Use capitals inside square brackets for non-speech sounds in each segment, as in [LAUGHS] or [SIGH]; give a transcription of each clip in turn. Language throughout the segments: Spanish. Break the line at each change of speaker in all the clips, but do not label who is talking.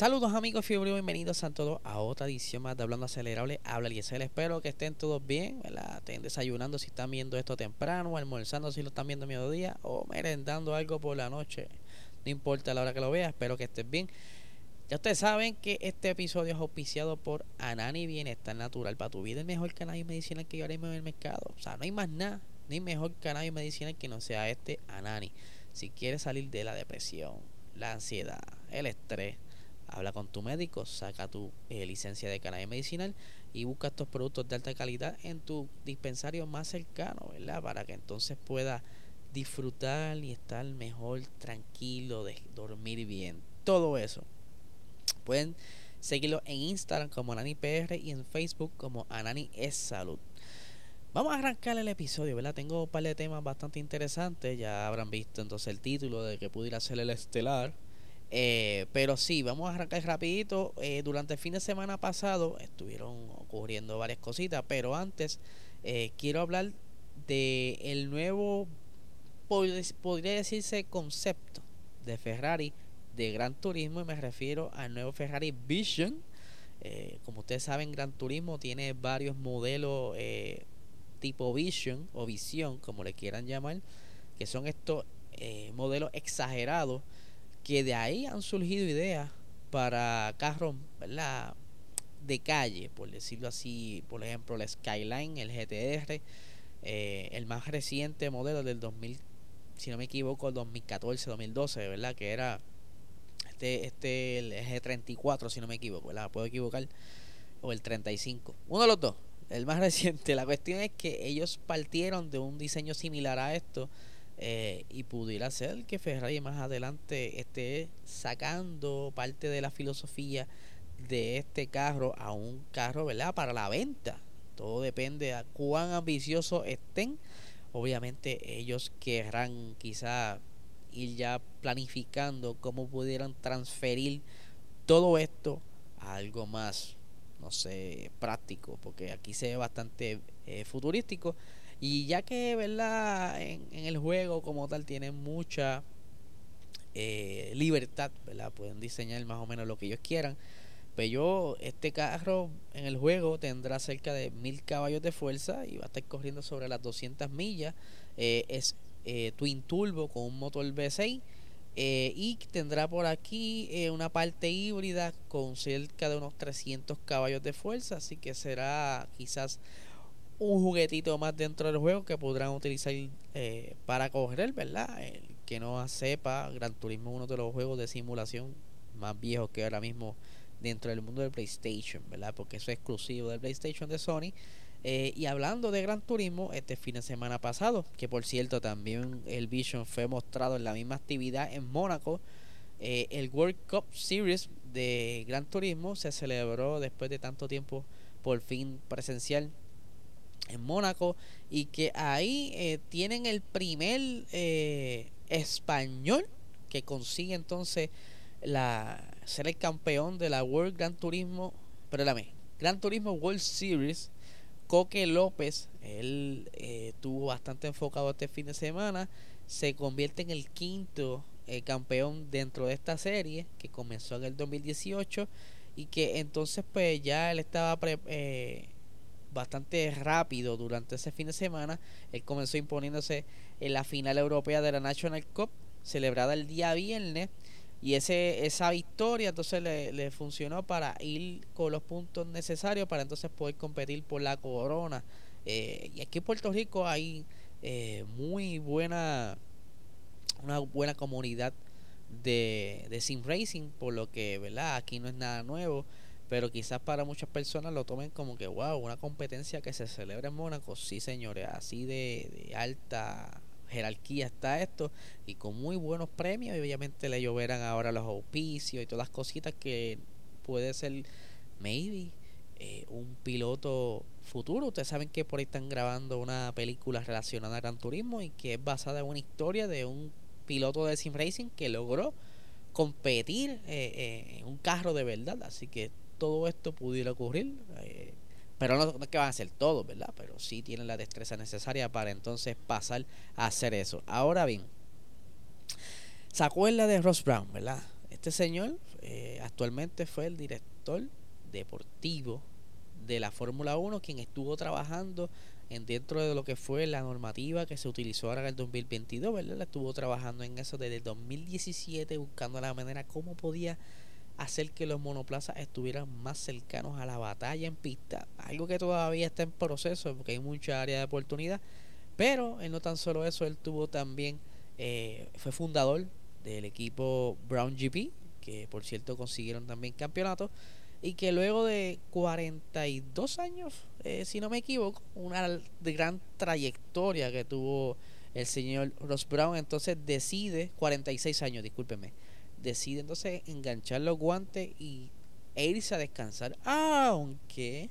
Saludos amigos fiebre, bienvenidos a todos a otra edición más de Hablando Acelerable. Habla Eliezer, espero que estén todos bien, ¿verdad? Estén desayunando si están viendo esto temprano, almorzando si lo están viendo mediodía o merendando algo por la noche. No importa la hora que lo veas, espero que estén bien. Ya ustedes saben que este episodio es auspiciado por Anani Bienestar Natural para tu vida, el mejor cannabis medicinal que yo ahora mismo en el mercado. O sea, no hay más nada, ni mejor cannabis medicinal que no sea este Anani. Si quieres salir de la depresión, la ansiedad, el estrés, habla con tu médico, saca tu eh, licencia de cannabis medicinal y busca estos productos de alta calidad en tu dispensario más cercano, ¿verdad? Para que entonces pueda disfrutar y estar mejor, tranquilo, de dormir bien. Todo eso. Pueden seguirlo en Instagram como AnaniPR y en Facebook como Anani es Salud. Vamos a arrancar el episodio, ¿verdad? Tengo un par de temas bastante interesantes. Ya habrán visto entonces el título de que pudiera ser el estelar eh, pero sí, vamos a arrancar rapidito. Eh, durante el fin de semana pasado estuvieron ocurriendo varias cositas, pero antes eh, quiero hablar de el nuevo, podría decirse, concepto de Ferrari de Gran Turismo y me refiero al nuevo Ferrari Vision. como ustedes saben, Gran Turismo tiene varios modelos tipo Vision o Visión, como le quieran llamar, que son estos modelos exagerados que de ahí han surgido ideas para carros de calle, por decirlo así, por ejemplo el Skyline, el GTR, eh, el más reciente modelo del 2000, si no me equivoco, el 2014, 2012, ¿verdad? Que era este, este el G34, si no me equivoco, ¿verdad? Puedo equivocar, o el 35, uno de los dos, el más [LAUGHS] reciente. La cuestión es que ellos partieron de un diseño similar a esto eh, y pudiera ser que Ferrari más adelante esté sacando parte de la filosofía de este carro a un carro, ¿verdad? Para la venta. Todo depende a cuán ambiciosos estén. Obviamente ellos querrán quizá ir ya planificando cómo pudieran transferir todo esto a algo más, no sé, práctico, porque aquí se ve bastante eh, futurístico y ya que, ¿verdad? En, el juego como tal tienen mucha eh, libertad, ¿verdad? Pueden diseñar más o menos lo que ellos quieran. Pero pues yo, este carro en el juego tendrá cerca de 1000 caballos de fuerza y va a estar corriendo sobre las 200 millas. Eh, es eh, Twin Turbo con un motor V6. y tendrá por aquí una parte híbrida con cerca de unos 300 caballos de fuerza. Así que será quizás un juguetito más dentro del juego que podrán utilizar eh, para correr, ¿verdad? El que no sepa, Gran Turismo es uno de los juegos de simulación más viejos que ahora mismo dentro del mundo del PlayStation, ¿verdad? Porque eso es exclusivo del PlayStation de Sony. Eh, y hablando de Gran Turismo, este fin de semana pasado, que por cierto también el Vision fue mostrado en la misma actividad en Mónaco, eh, el World Cup Series de Gran Turismo se celebró después de tanto tiempo por fin presencial en Mónaco y que ahí eh, tienen el primer eh, español que consigue entonces la ser el campeón de la World Gran Turismo, perdóname, Gran Turismo World Series. Coque López, él eh, tuvo bastante enfocado este fin de semana, se convierte en el quinto campeón dentro de esta serie que comenzó en el 2018 y que entonces pues ya él estaba bastante rápido durante ese fin de semana. Él comenzó imponiéndose en la final europea de la National Cup, celebrada el día viernes. Y ese, esa victoria entonces le, funcionó para ir con los puntos necesarios para entonces poder competir por la corona. Eh, y aquí en Puerto Rico hay eh, muy buena, una buena comunidad de, de sim racing, por lo que, ¿verdad? Aquí no es nada nuevo pero quizás para muchas personas lo tomen como que, wow, una competencia que se celebra en Mónaco, sí señores, así de, alta jerarquía está esto y con muy buenos premios y obviamente le lloverán ahora los auspicios y todas las cositas que puede ser maybe eh, un piloto futuro. Ustedes saben que por ahí están grabando una película relacionada a Gran Turismo y que es basada en una historia de un piloto de sim racing que logró competir eh, eh, en un carro de verdad. Así que todo esto pudiera ocurrir. pero no, es que van a ser todos, ¿verdad? Pero sí tienen la destreza necesaria para entonces pasar a hacer eso. Ahora bien, ¿se acuerda de Ross Brown, verdad? Este señor actualmente fue el director deportivo de la Fórmula 1, quien estuvo trabajando en dentro de lo que fue la normativa que se utilizó ahora en el 2022, ¿verdad? Estuvo trabajando en eso desde el 2017, buscando la manera cómo podía hacer que los monoplazas estuvieran más cercanos a la batalla en pista, algo que todavía está en proceso porque hay mucha área de oportunidad, pero él no tan solo eso, él tuvo también, eh, fue fundador del equipo Brown GP, que por cierto consiguieron también campeonato, y que luego de 42 años, eh, si no me equivoco, una gran trayectoria que tuvo el señor Ross Brown, entonces decide, 46 años, discúlpeme, decide entonces enganchar los guantes y, e irse a descansar, aunque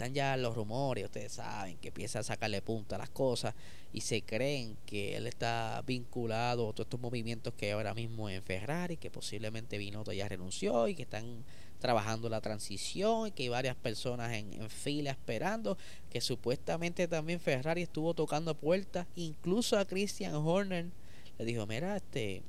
están ya los rumores, ustedes saben, que empieza a sacarle punta a las cosas y se creen que él está vinculado a todos estos movimientos que ahora mismo en Ferrari, que posiblemente Binotto ya renunció y que están trabajando la transición y que hay varias personas en, fila esperando, que supuestamente también Ferrari estuvo tocando puertas, incluso a Christian Horner le dijo, mira, este,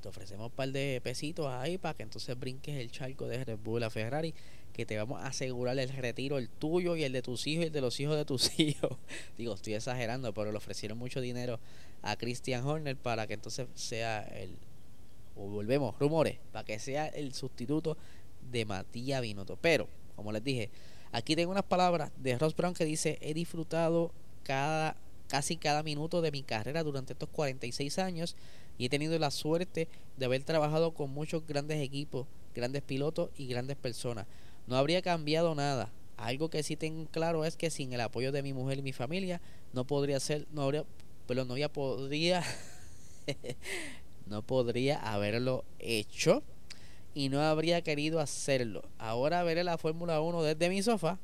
te ofrecemos un par de pesitos ahí para que entonces brinques el charco de Red Bull a Ferrari, que te vamos a asegurar el retiro, el tuyo y el de tus hijos y el de los hijos de tus [LAUGHS] hijos. Digo, estoy exagerando, pero le ofrecieron mucho dinero a Christian Horner para que entonces sea el, o volvemos, rumores, para que sea el sustituto de Matías Binotto. Pero, como les dije, aquí tengo unas palabras de Ross Brown que dice, he disfrutado cada, casi cada minuto de mi carrera durante estos 46 años y he tenido la suerte de haber trabajado con muchos grandes equipos, grandes pilotos y grandes personas. No habría cambiado nada. Algo que sí tengo claro es que sin el apoyo de mi mujer y mi familia no podría ser, no habría, pero no había podría, [LAUGHS] no podría haberlo hecho y no habría querido hacerlo. Ahora veré la Fórmula 1 desde mi sofá,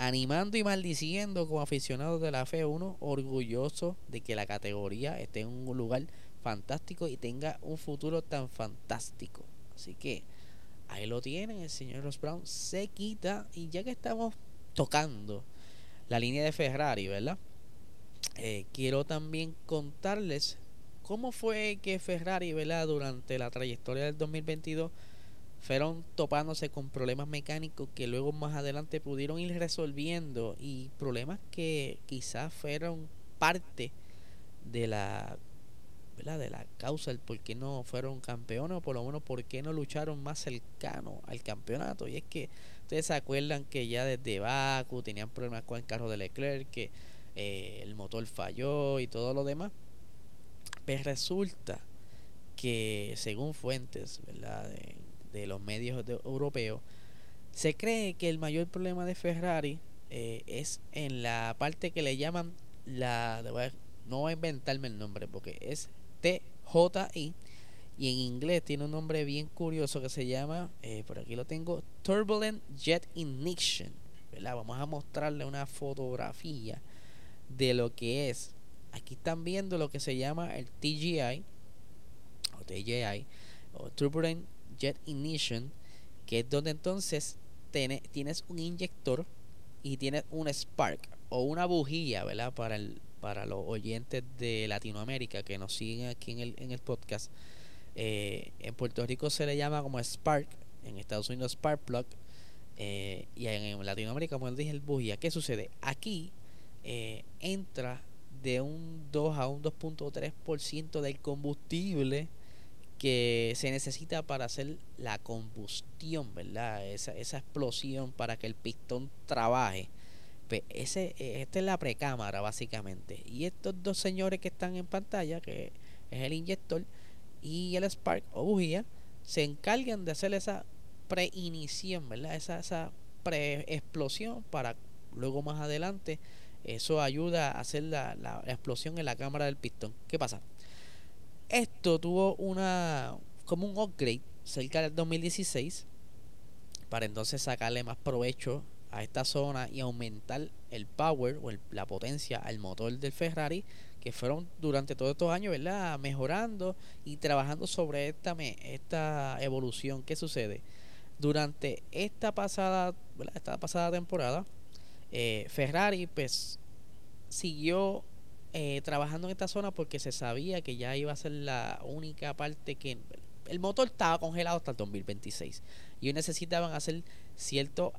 animando y maldiciendo como aficionado de la F1, orgulloso de que la categoría esté en un lugar fantástico y tenga un futuro tan fantástico. Así que ahí lo tienen, el señor Ross Brown se quita y ya que estamos tocando la línea de Ferrari, ¿verdad? Eh, quiero también contarles cómo fue que Ferrari, ¿verdad? Durante la trayectoria del 2022 fueron topándose con problemas mecánicos que luego más adelante pudieron ir resolviendo y problemas que quizás fueron parte de la de la causa el por qué no fueron campeones o por lo menos por qué no lucharon más cercano al campeonato. Y es que ustedes se acuerdan que ya desde Baku tenían problemas con el carro de Leclerc que eh, el motor falló y todo lo demás. Pues resulta que según fuentes verdad de, de los medios europeos, se cree que el mayor problema de Ferrari eh, es en la parte que le llaman la... No voy a inventarme el nombre porque es TJI y en inglés tiene un nombre bien curioso que se llama, eh, por aquí lo tengo, Turbulent Jet Ignition. Vamos a mostrarle una fotografía de lo que es. Aquí están viendo lo que se llama el TGI o TGI o Turbulent Jet Ignition, que es donde entonces tienes un inyector y tienes un spark o una bujía, ¿verdad? Para, el, para los oyentes de Latinoamérica que nos siguen aquí en el, en el podcast. Eh, en Puerto Rico se le llama como spark, en Estados Unidos spark plug, eh, y en, Latinoamérica, como les dije, el bujía. ¿Qué sucede? Aquí eh, entra de un 2 a un 2.3% del combustible que se necesita para hacer la combustión, ¿verdad? Esa, esa explosión para que el pistón trabaje. Pues ese, esta es la precámara, básicamente. Y estos dos señores que están en pantalla, que es el inyector y el spark o bujía, se encargan de hacer esa preinición, ¿verdad? Esa, esa pre-explosión para luego más adelante eso ayuda a hacer la, la, explosión en la cámara del pistón. ¿Qué pasa? Esto tuvo una como un upgrade cerca del 2016 para entonces sacarle más provecho a esta zona y aumentar el power o la potencia al motor del Ferrari que fueron durante todos estos años, ¿verdad? Mejorando y trabajando sobre esta, esta evolución. ¿Qué sucede? Durante esta pasada, Esta pasada temporada, eh, Ferrari pues siguió eh, trabajando en esta zona porque se sabía que ya iba a ser la única parte que el motor estaba congelado hasta el 2026 y ellos necesitaban hacer ciertos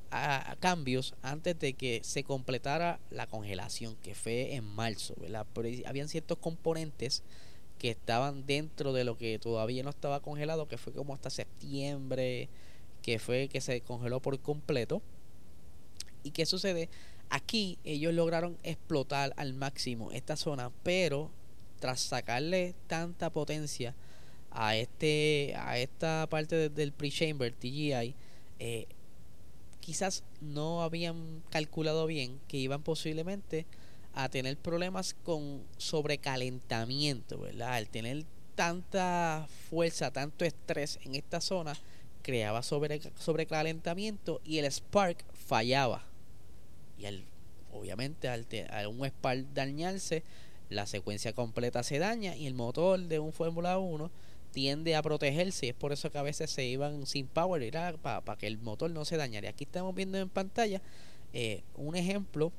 cambios antes de que se completara la congelación que fue en marzo ¿verdad? pero habían ciertos componentes que estaban dentro de lo que todavía no estaba congelado que fue como hasta septiembre que fue que se congeló por completo. Y qué sucede aquí ellos lograron explotar al máximo esta zona pero tras sacarle tanta potencia a este a esta parte del pre-chamber TGI eh, quizás no habían calculado bien que iban posiblemente a tener problemas con sobrecalentamiento, ¿verdad? Al tener tanta fuerza, tanto estrés en esta zona, creaba sobre, sobrecalentamiento y el spark fallaba. Y al, obviamente al, al un spark dañarse, la secuencia completa se daña y el motor de un Fórmula 1 tiende a protegerse y es por eso que a veces se iban sin power para que el motor no se dañara. Aquí estamos viendo en pantalla eh, un ejemplo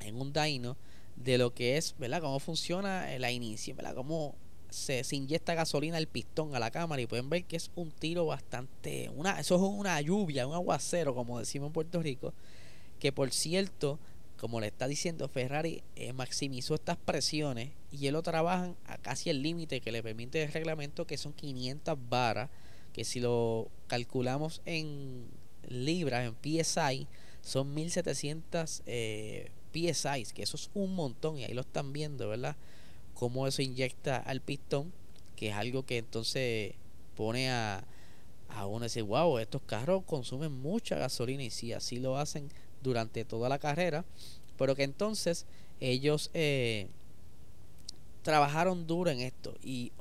en un dyno de lo que es, ¿verdad? Cómo funciona la inicio, ¿verdad? Cómo se, se, inyecta gasolina al pistón a la cámara y pueden ver que es un tiro bastante, una, eso es una lluvia, un aguacero, como decimos en Puerto Rico, que por cierto como le está diciendo Ferrari, eh, maximizó estas presiones y él lo trabajan a casi el límite que le permite el reglamento, que son 500 varas, que si lo calculamos en libras, en PSI, son 1700 eh, PSI, que eso es un montón y ahí lo están viendo, ¿verdad? Cómo eso inyecta al pistón, que es algo que entonces pone a, a uno decir, wow, estos carros consumen mucha gasolina y si así lo hacen durante toda la carrera, pero que entonces ellos eh, trabajaron duro en esto y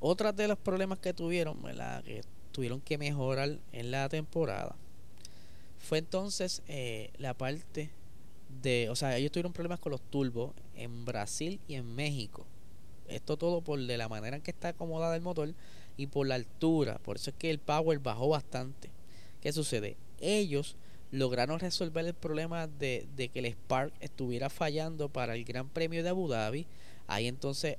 otros de los problemas que tuvieron, que tuvieron que mejorar en la temporada, fue entonces eh, la parte de, o sea, ellos tuvieron problemas con los turbos en Brasil y en México. Esto todo por de la manera en que está acomodada el motor y por la altura. Por eso es que el power bajó bastante. ¿Qué sucede? Ellos lograron resolver el problema de, que el Spark estuviera fallando para el Gran Premio de Abu Dhabi. Ahí entonces,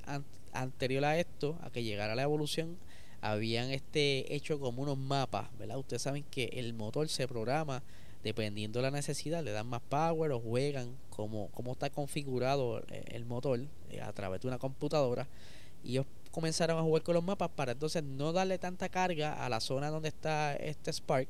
anterior a esto, a que llegara la evolución, habían este hecho como unos mapas, ¿verdad? Ustedes saben que el motor se programa dependiendo de la necesidad, le dan más power o juegan como, como está configurado eh, el motor eh, a través de una computadora. Y ellos comenzaron a jugar con los mapas para entonces no darle tanta carga a la zona donde está este Spark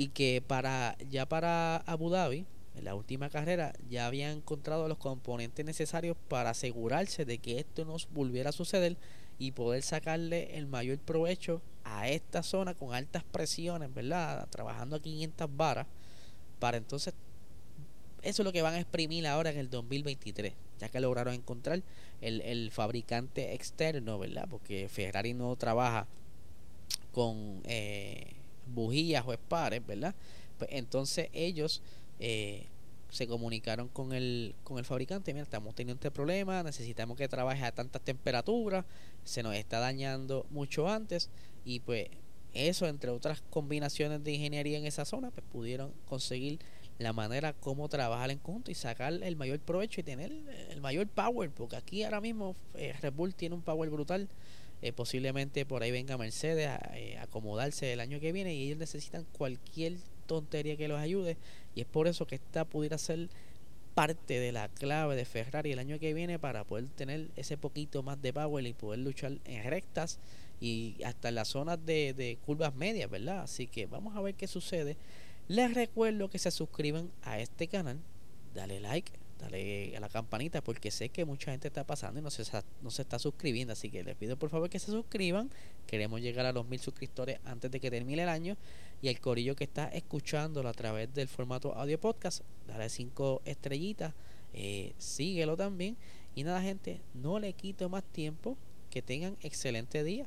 y que para ya para Abu Dhabi en la última carrera ya habían encontrado los componentes necesarios para asegurarse de que esto no volviera a suceder y poder sacarle el mayor provecho a esta zona con altas presiones, ¿verdad? Trabajando a 500 varas para entonces eso es lo que van a exprimir ahora en el 2023, ya que lograron encontrar el, el fabricante externo, ¿verdad? Porque Ferrari no trabaja con eh, bujías o espares, ¿verdad? Pues entonces ellos eh, se comunicaron con el, con el fabricante, mira, estamos teniendo este problema, necesitamos que trabaje a tantas temperaturas, se nos está dañando mucho antes y pues eso, entre otras combinaciones de ingeniería en esa zona, pues pudieron conseguir la manera como trabajar en conjunto y sacar el mayor provecho y tener el mayor power, porque aquí ahora mismo eh, Red Bull tiene un power brutal eh, posiblemente por ahí venga Mercedes a eh, acomodarse el año que viene y ellos necesitan cualquier tontería que los ayude y es por eso que esta pudiera ser parte de la clave de Ferrari el año que viene para poder tener ese poquito más de power y poder luchar en rectas y hasta en las zonas de, de curvas medias, ¿verdad? Así que vamos a ver qué sucede. Les recuerdo que se suscriban a este canal, dale like, dale a la campanita porque sé que mucha gente está pasando y no se, no se está suscribiendo. Así que les pido por favor que se suscriban. Queremos llegar a los mil suscriptores antes de que termine el año. Y el corillo que está escuchándolo a través del formato audio podcast, dale cinco estrellitas. Eh, síguelo también. Y nada, gente, no le quito más tiempo. Que tengan excelente día.